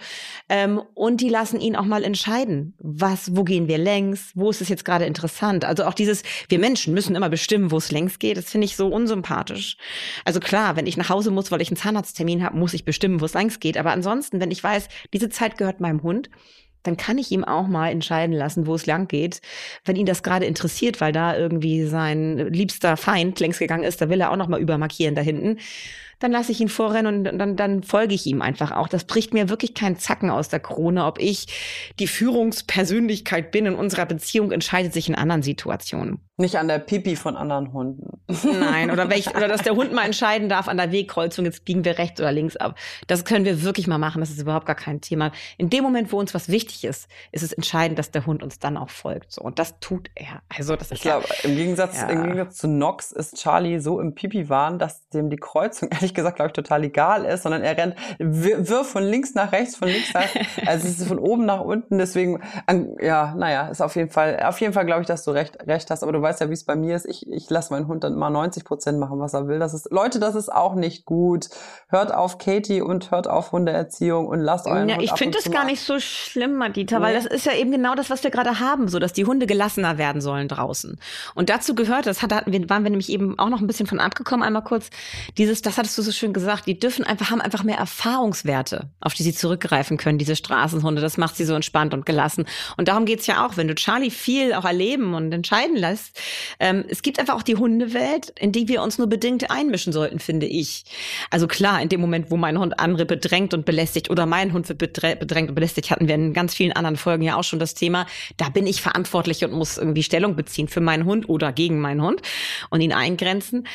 Ähm, und die lassen ihn auch mal entscheiden, was, wo gehen wir längs, wo ist es jetzt gerade interessant. Also auch dieses, wir Menschen müssen immer bestimmen, wo es längs geht, das finde ich so unsympathisch. Also klar, wenn ich nach Hause muss, weil ich einen Zahnarzttermin habe, muss ich bestimmen, wo es längs geht. Aber ansonsten, wenn ich weiß, diese Zeit gehört meinem Hund, dann kann ich ihm auch mal entscheiden lassen, wo es lang geht. Wenn ihn das gerade interessiert, weil da irgendwie sein liebster Feind längst gegangen ist, da will er auch noch mal übermarkieren da hinten dann lasse ich ihn vorrennen und dann, dann folge ich ihm einfach auch. Das bricht mir wirklich keinen Zacken aus der Krone. Ob ich die Führungspersönlichkeit bin in unserer Beziehung, entscheidet sich in anderen Situationen. Nicht an der Pipi von anderen Hunden. Nein, oder welch, oder dass der Hund mal entscheiden darf an der Wegkreuzung, jetzt biegen wir rechts oder links ab. Das können wir wirklich mal machen, das ist überhaupt gar kein Thema. In dem Moment, wo uns was wichtig ist, ist es entscheidend, dass der Hund uns dann auch folgt. So. Und das tut er. Also das ist ich glaube, ja, im Gegensatz, ja. im Gegensatz zu Nox ist Charlie so im Pipi-Wahn, dass dem die Kreuzung ehrlich gesagt, glaube ich, total egal ist, sondern er rennt, wirft von links nach rechts, von links nach, also es ist von oben nach unten, deswegen, ja, naja, ist auf jeden Fall, auf jeden Fall glaube ich, dass du recht, recht hast, aber du weißt ja, wie es bei mir ist. Ich, ich lasse meinen Hund dann immer 90 Prozent machen, was er will. Das ist, Leute, das ist auch nicht gut. Hört auf Katie und hört auf Hundeerziehung und lasst euren ja, Hund Ich finde das gar nicht so schlimm, Madita, nee. weil das ist ja eben genau das, was wir gerade haben, so dass die Hunde gelassener werden sollen draußen. Und dazu gehört, das hatten wir, waren wir nämlich eben auch noch ein bisschen von abgekommen, einmal kurz, dieses, das hattest du so schön gesagt, die dürfen einfach, haben einfach mehr Erfahrungswerte, auf die sie zurückgreifen können, diese Straßenhunde. Das macht sie so entspannt und gelassen. Und darum geht's ja auch, wenn du Charlie viel auch erleben und entscheiden lässt, ähm, es gibt einfach auch die Hundewelt, in die wir uns nur bedingt einmischen sollten, finde ich. Also klar, in dem Moment, wo mein Hund andere bedrängt und belästigt oder mein Hund wird bedrängt und belästigt, hatten wir in ganz vielen anderen Folgen ja auch schon das Thema, da bin ich verantwortlich und muss irgendwie Stellung beziehen für meinen Hund oder gegen meinen Hund und ihn eingrenzen.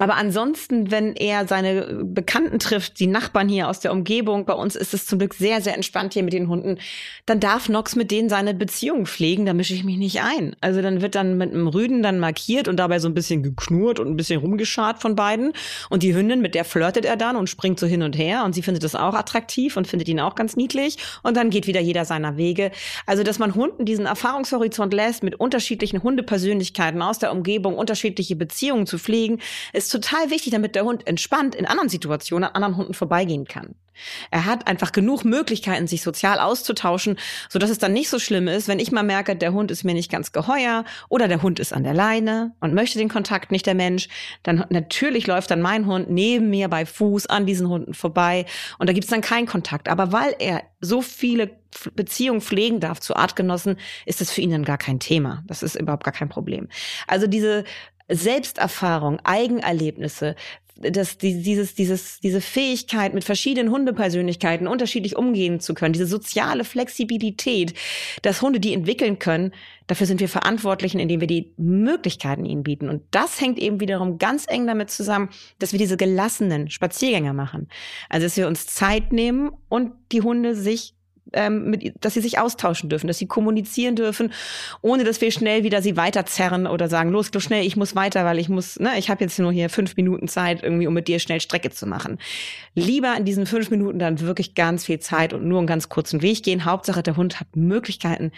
Aber ansonsten, wenn er seine Bekannten trifft, die Nachbarn hier aus der Umgebung, bei uns ist es zum Glück sehr, sehr entspannt hier mit den Hunden, dann darf Nox mit denen seine Beziehung pflegen, da mische ich mich nicht ein. Also dann wird dann mit einem Rüden dann markiert und dabei so ein bisschen geknurrt und ein bisschen rumgeschart von beiden. Und die Hündin, mit der flirtet er dann und springt so hin und her und sie findet das auch attraktiv und findet ihn auch ganz niedlich. Und dann geht wieder jeder seiner Wege. Also, dass man Hunden diesen Erfahrungshorizont lässt, mit unterschiedlichen Hundepersönlichkeiten aus der Umgebung unterschiedliche Beziehungen zu pflegen, ist total wichtig, damit der Hund entspannt in anderen Situationen an anderen Hunden vorbeigehen kann. Er hat einfach genug Möglichkeiten, sich sozial auszutauschen, so es dann nicht so schlimm ist, wenn ich mal merke, der Hund ist mir nicht ganz geheuer oder der Hund ist an der Leine und möchte den Kontakt nicht der Mensch. Dann natürlich läuft dann mein Hund neben mir bei Fuß an diesen Hunden vorbei und da gibt es dann keinen Kontakt. Aber weil er so viele Beziehungen pflegen darf zu Artgenossen, ist es für ihn dann gar kein Thema. Das ist überhaupt gar kein Problem. Also diese Selbsterfahrung, Eigenerlebnisse, dass dieses, dieses, diese Fähigkeit, mit verschiedenen Hundepersönlichkeiten unterschiedlich umgehen zu können, diese soziale Flexibilität, dass Hunde die entwickeln können, dafür sind wir Verantwortlichen, indem wir die Möglichkeiten ihnen bieten. Und das hängt eben wiederum ganz eng damit zusammen, dass wir diese gelassenen Spaziergänger machen. Also, dass wir uns Zeit nehmen und die Hunde sich ähm, mit, dass sie sich austauschen dürfen, dass sie kommunizieren dürfen, ohne dass wir schnell wieder sie weiterzerren oder sagen, los, los schnell, ich muss weiter, weil ich muss, ne, ich habe jetzt nur hier fünf Minuten Zeit, irgendwie, um mit dir schnell Strecke zu machen. Lieber in diesen fünf Minuten dann wirklich ganz viel Zeit und nur einen ganz kurzen Weg gehen. Hauptsache, der Hund hat Möglichkeiten,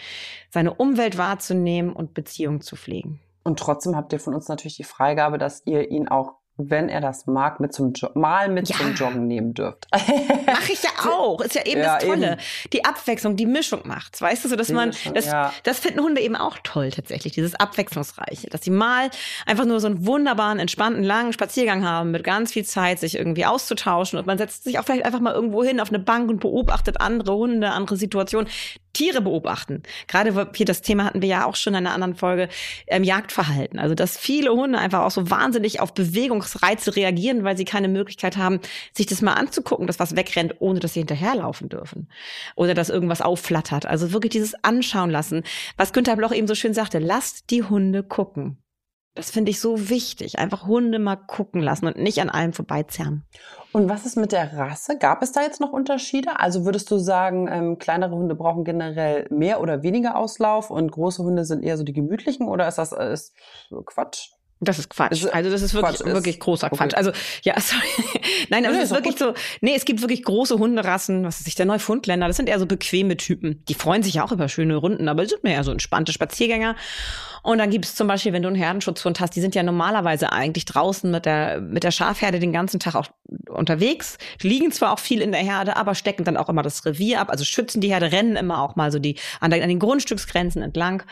seine Umwelt wahrzunehmen und Beziehungen zu pflegen. Und trotzdem habt ihr von uns natürlich die Freigabe, dass ihr ihn auch wenn er das mag, mit zum jo mal mit ja. zum Joggen nehmen dürft. Mach ich ja auch. Ist ja eben ja, das Tolle. Eben. Die Abwechslung, die Mischung macht's. Weißt du, so dass die man, Mischung, das, ja. das finden Hunde eben auch toll tatsächlich, dieses Abwechslungsreiche. Dass sie mal einfach nur so einen wunderbaren, entspannten, langen Spaziergang haben, mit ganz viel Zeit, sich irgendwie auszutauschen und man setzt sich auch vielleicht einfach mal irgendwo hin auf eine Bank und beobachtet andere Hunde, andere Situationen. Tiere beobachten. Gerade hier das Thema hatten wir ja auch schon in einer anderen Folge, ähm, Jagdverhalten. Also, dass viele Hunde einfach auch so wahnsinnig auf Bewegungsreize reagieren, weil sie keine Möglichkeit haben, sich das mal anzugucken, dass was wegrennt, ohne dass sie hinterherlaufen dürfen. Oder dass irgendwas aufflattert. Also wirklich dieses Anschauen lassen. Was Günther Bloch eben so schön sagte, lasst die Hunde gucken. Das finde ich so wichtig. Einfach Hunde mal gucken lassen und nicht an allem vorbeizerren. Und was ist mit der Rasse? Gab es da jetzt noch Unterschiede? Also würdest du sagen, ähm, kleinere Hunde brauchen generell mehr oder weniger Auslauf und große Hunde sind eher so die gemütlichen oder ist das ist Quatsch? Das ist Quatsch. Also das ist wirklich, Quatsch wirklich großer okay. Quatsch. Also ja, sorry. Nein, aber nee, es ist wirklich gut. so, nee, es gibt wirklich große Hunderassen, was ist sich der Neufundländer, das sind eher so bequeme Typen. Die freuen sich ja auch über schöne Runden, aber sind mehr so entspannte Spaziergänger. Und dann gibt es zum Beispiel, wenn du einen Herdenschutzhund hast, die sind ja normalerweise eigentlich draußen mit der, mit der Schafherde den ganzen Tag auch unterwegs. Die liegen zwar auch viel in der Herde, aber stecken dann auch immer das Revier ab, also schützen die Herde, rennen immer auch mal so die, an, der, an den Grundstücksgrenzen entlang.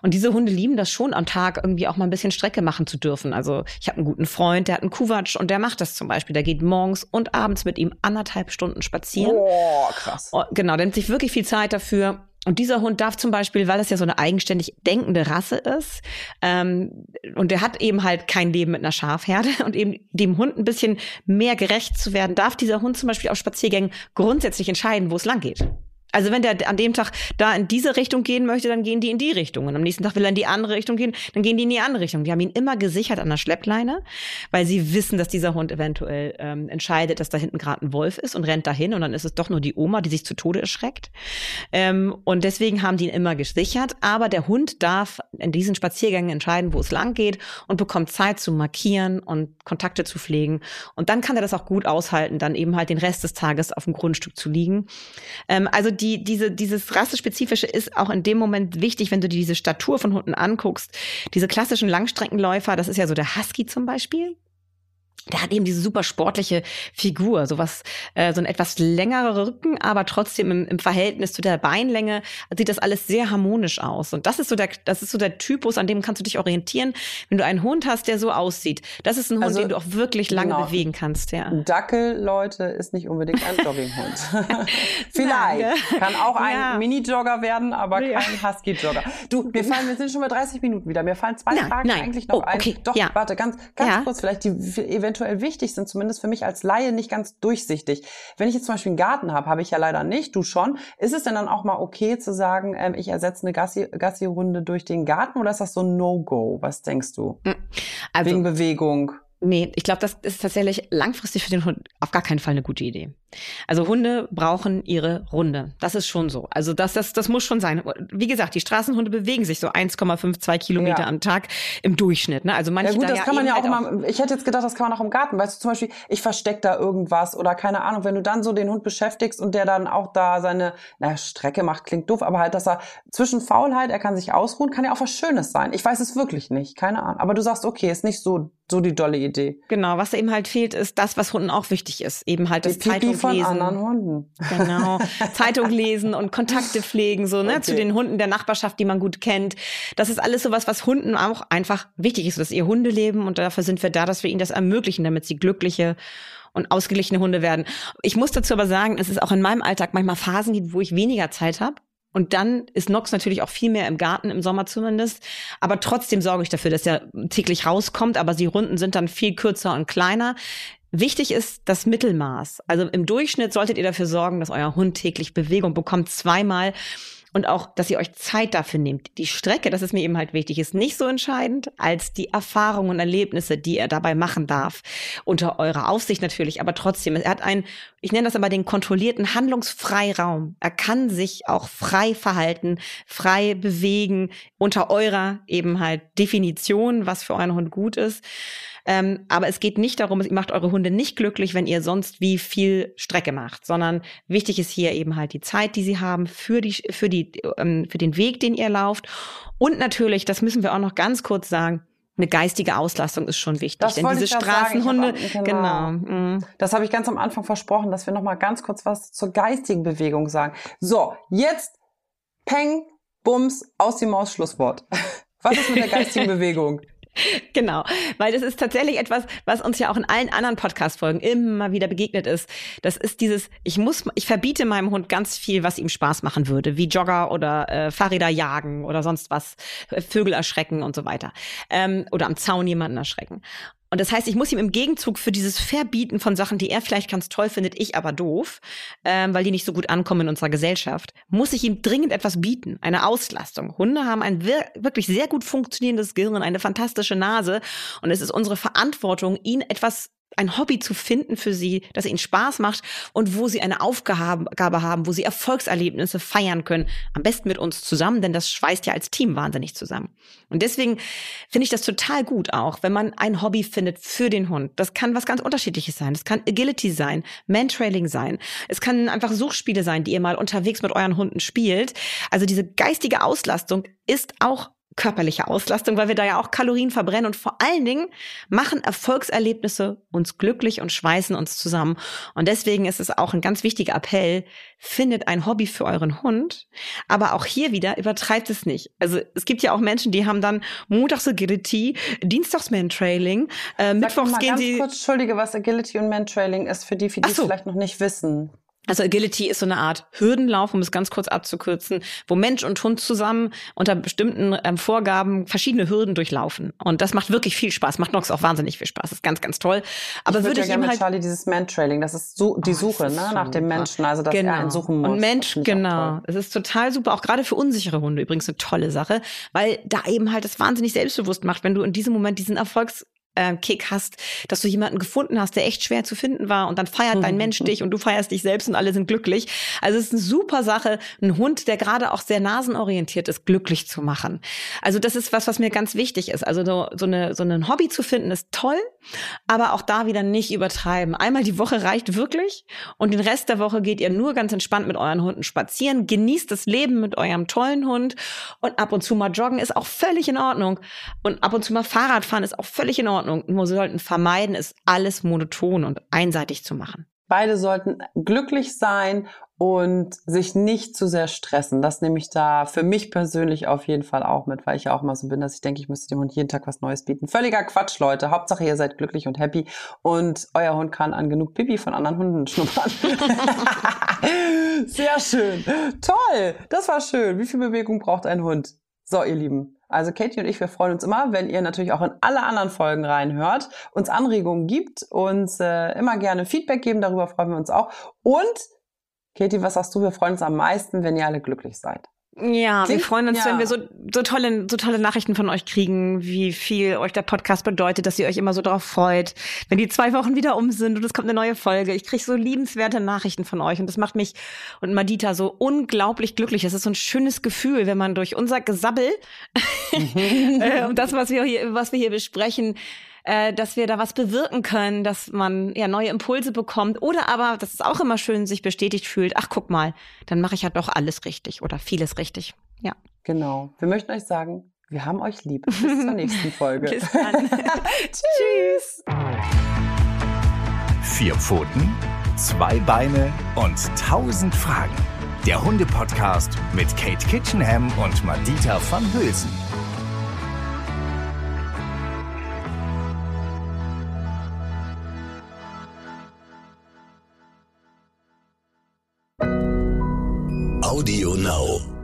Und diese Hunde lieben das schon am Tag irgendwie auch mal ein bisschen Strecke machen zu dürfen. Also ich habe einen guten Freund, der hat einen Kuwatsch und der macht das zum Beispiel. Der geht morgens und abends mit ihm anderthalb Stunden spazieren. Boah, krass. Und genau, der nimmt sich wirklich viel Zeit dafür. Und dieser Hund darf zum Beispiel, weil das ja so eine eigenständig denkende Rasse ist, ähm, und der hat eben halt kein Leben mit einer Schafherde und eben dem Hund ein bisschen mehr gerecht zu werden, darf dieser Hund zum Beispiel auf Spaziergängen grundsätzlich entscheiden, wo es lang geht. Also wenn der an dem Tag da in diese Richtung gehen möchte, dann gehen die in die Richtung. Und am nächsten Tag will er in die andere Richtung gehen, dann gehen die in die andere Richtung. Die haben ihn immer gesichert an der Schleppleine, weil sie wissen, dass dieser Hund eventuell ähm, entscheidet, dass da hinten gerade ein Wolf ist und rennt dahin und dann ist es doch nur die Oma, die sich zu Tode erschreckt. Ähm, und deswegen haben die ihn immer gesichert. Aber der Hund darf in diesen Spaziergängen entscheiden, wo es lang geht und bekommt Zeit zu markieren und Kontakte zu pflegen. Und dann kann er das auch gut aushalten, dann eben halt den Rest des Tages auf dem Grundstück zu liegen. Ähm, also die, diese, dieses rassespezifische ist auch in dem Moment wichtig, wenn du dir diese Statur von Hunden anguckst. Diese klassischen Langstreckenläufer, das ist ja so der Husky zum Beispiel der hat eben diese super sportliche Figur, sowas, äh, so ein etwas längerer Rücken, aber trotzdem im, im, Verhältnis zu der Beinlänge sieht das alles sehr harmonisch aus. Und das ist so der, das ist so der Typus, an dem kannst du dich orientieren, wenn du einen Hund hast, der so aussieht. Das ist ein Hund, also, den du auch wirklich lange genau. bewegen kannst, ja. Dackel, Leute, ist nicht unbedingt ein Jogginghund. Vielleicht. Kann auch ein ja. Mini-Jogger werden, aber ja. kein Husky-Jogger. Du, mir fallen, wir sind schon bei 30 Minuten wieder. Mir fallen zwei nein, Fragen nein. eigentlich noch oh, okay. ein. Doch, ja. warte, ganz, ganz kurz, vielleicht die eventuell eventuell wichtig sind, zumindest für mich als Laie nicht ganz durchsichtig. Wenn ich jetzt zum Beispiel einen Garten habe, habe ich ja leider nicht, du schon. Ist es denn dann auch mal okay zu sagen, ähm, ich ersetze eine Gassi-Runde durch den Garten oder ist das so ein No-Go? Was denkst du? Hm. Also, Wegen Bewegung. Nee, ich glaube, das ist tatsächlich langfristig für den Hund auf gar keinen Fall eine gute Idee. Also Hunde brauchen ihre Runde. Das ist schon so. Also das, das, das muss schon sein. Wie gesagt, die Straßenhunde bewegen sich so 1,52 Kilometer ja. am Tag im Durchschnitt. Ne? Also manche ja gut, da das kann man ja halt auch mal. Ich hätte jetzt gedacht, das kann man auch im Garten. Weißt du, zum Beispiel, ich verstecke da irgendwas oder keine Ahnung. Wenn du dann so den Hund beschäftigst und der dann auch da seine, naja, Strecke macht, klingt doof, aber halt, dass er zwischen Faulheit, er kann sich ausruhen, kann ja auch was Schönes sein. Ich weiß es wirklich nicht, keine Ahnung. Aber du sagst, okay, ist nicht so so die dolle Idee. Genau, was da eben halt fehlt, ist das, was Hunden auch wichtig ist. Eben halt das die Zeitung von lesen. anderen Hunden. Genau. Zeitung lesen und Kontakte pflegen, so, ne, okay. zu den Hunden der Nachbarschaft, die man gut kennt. Das ist alles sowas, was Hunden auch einfach wichtig ist, dass ihr Hunde leben und dafür sind wir da, dass wir ihnen das ermöglichen, damit sie glückliche und ausgeglichene Hunde werden. Ich muss dazu aber sagen, es ist auch in meinem Alltag manchmal Phasen gibt, wo ich weniger Zeit habe und dann ist Nox natürlich auch viel mehr im Garten, im Sommer zumindest. Aber trotzdem sorge ich dafür, dass er täglich rauskommt. Aber die Runden sind dann viel kürzer und kleiner. Wichtig ist das Mittelmaß. Also im Durchschnitt solltet ihr dafür sorgen, dass euer Hund täglich Bewegung bekommt, zweimal und auch, dass ihr euch Zeit dafür nehmt. Die Strecke, das ist mir eben halt wichtig, ist nicht so entscheidend als die Erfahrungen und Erlebnisse, die er dabei machen darf. Unter eurer Aufsicht natürlich, aber trotzdem. Er hat einen, ich nenne das aber den kontrollierten Handlungsfreiraum. Er kann sich auch frei verhalten, frei bewegen, unter eurer eben halt Definition, was für euren Hund gut ist. Ähm, aber es geht nicht darum, ihr macht eure Hunde nicht glücklich, wenn ihr sonst wie viel Strecke macht, sondern wichtig ist hier eben halt die Zeit, die sie haben für die, für die, ähm, für den Weg, den ihr lauft. Und natürlich, das müssen wir auch noch ganz kurz sagen, eine geistige Auslastung ist schon wichtig. Das denn diese Straßenhunde, sagen, genau. genau. Mhm. Das habe ich ganz am Anfang versprochen, dass wir noch mal ganz kurz was zur geistigen Bewegung sagen. So, jetzt Peng, Bums, aus die Maus, Schlusswort. Was ist mit der geistigen Bewegung? Genau, weil das ist tatsächlich etwas, was uns ja auch in allen anderen Podcast-Folgen immer wieder begegnet ist. Das ist dieses, ich muss, ich verbiete meinem Hund ganz viel, was ihm Spaß machen würde, wie Jogger oder äh, Fahrräder jagen oder sonst was, Vögel erschrecken und so weiter. Ähm, oder am Zaun jemanden erschrecken. Und das heißt, ich muss ihm im Gegenzug für dieses Verbieten von Sachen, die er vielleicht ganz toll findet, ich aber doof, ähm, weil die nicht so gut ankommen in unserer Gesellschaft, muss ich ihm dringend etwas bieten, eine Auslastung. Hunde haben ein wir wirklich sehr gut funktionierendes Gehirn, eine fantastische Nase und es ist unsere Verantwortung, ihnen etwas ein Hobby zu finden für sie, das ihnen Spaß macht und wo sie eine Aufgabe haben, wo sie Erfolgserlebnisse feiern können. Am besten mit uns zusammen, denn das schweißt ja als Team wahnsinnig zusammen. Und deswegen finde ich das total gut auch, wenn man ein Hobby findet für den Hund. Das kann was ganz unterschiedliches sein. Das kann Agility sein, Mantrailing sein. Es kann einfach Suchspiele sein, die ihr mal unterwegs mit euren Hunden spielt. Also diese geistige Auslastung ist auch körperliche Auslastung, weil wir da ja auch Kalorien verbrennen und vor allen Dingen machen Erfolgserlebnisse uns glücklich und schweißen uns zusammen. Und deswegen ist es auch ein ganz wichtiger Appell, findet ein Hobby für euren Hund, aber auch hier wieder übertreibt es nicht. Also es gibt ja auch Menschen, die haben dann montags Agility, dienstags Mantrailing, äh, mittwochs gehen sie... Kurz, Entschuldige, was Agility und Mantrailing ist für die, für die so. es vielleicht noch nicht wissen. Also Agility ist so eine Art Hürdenlauf, um es ganz kurz abzukürzen, wo Mensch und Hund zusammen unter bestimmten ähm, Vorgaben verschiedene Hürden durchlaufen. Und das macht wirklich viel Spaß. Macht Nox auch wahnsinnig viel Spaß. Das ist ganz, ganz toll. Aber ich würde würd ja gerne halt Charlie dieses Man-Trailing, das ist so die Suche oh, ne, nach dem Menschen, also dass genau. er einen suchen muss. Und Mensch, genau. Es ist total super, auch gerade für unsichere Hunde übrigens eine tolle Sache, weil da eben halt das wahnsinnig selbstbewusst macht, wenn du in diesem Moment diesen Erfolgs äh, Kick hast, dass du jemanden gefunden hast, der echt schwer zu finden war und dann feiert dein Mensch dich und du feierst dich selbst und alle sind glücklich. Also es ist eine super Sache, einen Hund, der gerade auch sehr nasenorientiert ist, glücklich zu machen. Also das ist was, was mir ganz wichtig ist. Also so, so, eine, so ein Hobby zu finden ist toll, aber auch da wieder nicht übertreiben. Einmal die Woche reicht wirklich und den Rest der Woche geht ihr nur ganz entspannt mit euren Hunden spazieren, genießt das Leben mit eurem tollen Hund und ab und zu mal joggen ist auch völlig in Ordnung und ab und zu mal Fahrrad fahren ist auch völlig in Ordnung. Nur sollten vermeiden, es alles monoton und einseitig zu machen. Beide sollten glücklich sein und sich nicht zu sehr stressen. Das nehme ich da für mich persönlich auf jeden Fall auch mit, weil ich ja auch mal so bin, dass ich denke, ich müsste dem Hund jeden Tag was Neues bieten. Völliger Quatsch, Leute. Hauptsache, ihr seid glücklich und happy und euer Hund kann an genug Pipi von anderen Hunden schnuppern. sehr schön. Toll. Das war schön. Wie viel Bewegung braucht ein Hund? So, ihr Lieben. Also Katie und ich, wir freuen uns immer, wenn ihr natürlich auch in alle anderen Folgen reinhört, uns Anregungen gibt, uns äh, immer gerne Feedback geben, darüber freuen wir uns auch. Und Katie, was sagst du? Wir freuen uns am meisten, wenn ihr alle glücklich seid. Ja, Klingt, wir freuen uns, ja. wenn wir so, so tolle, so tolle Nachrichten von euch kriegen, wie viel euch der Podcast bedeutet, dass ihr euch immer so darauf freut. Wenn die zwei Wochen wieder um sind und es kommt eine neue Folge. Ich kriege so liebenswerte Nachrichten von euch und das macht mich und Madita so unglaublich glücklich. Es ist so ein schönes Gefühl, wenn man durch unser Gesabbel mhm. äh, und das, was wir hier, was wir hier besprechen, äh, dass wir da was bewirken können, dass man ja neue Impulse bekommt oder aber, das ist auch immer schön, sich bestätigt fühlt, ach guck mal, dann mache ich ja doch alles richtig oder vieles richtig. Ja. Genau. Wir möchten euch sagen, wir haben euch lieb. Bis zur nächsten Folge. Bis dann. Tschüss. Vier Pfoten, zwei Beine und tausend Fragen. Der Hunde-Podcast mit Kate Kitchenham und Madita van Hülsen. Audio Now.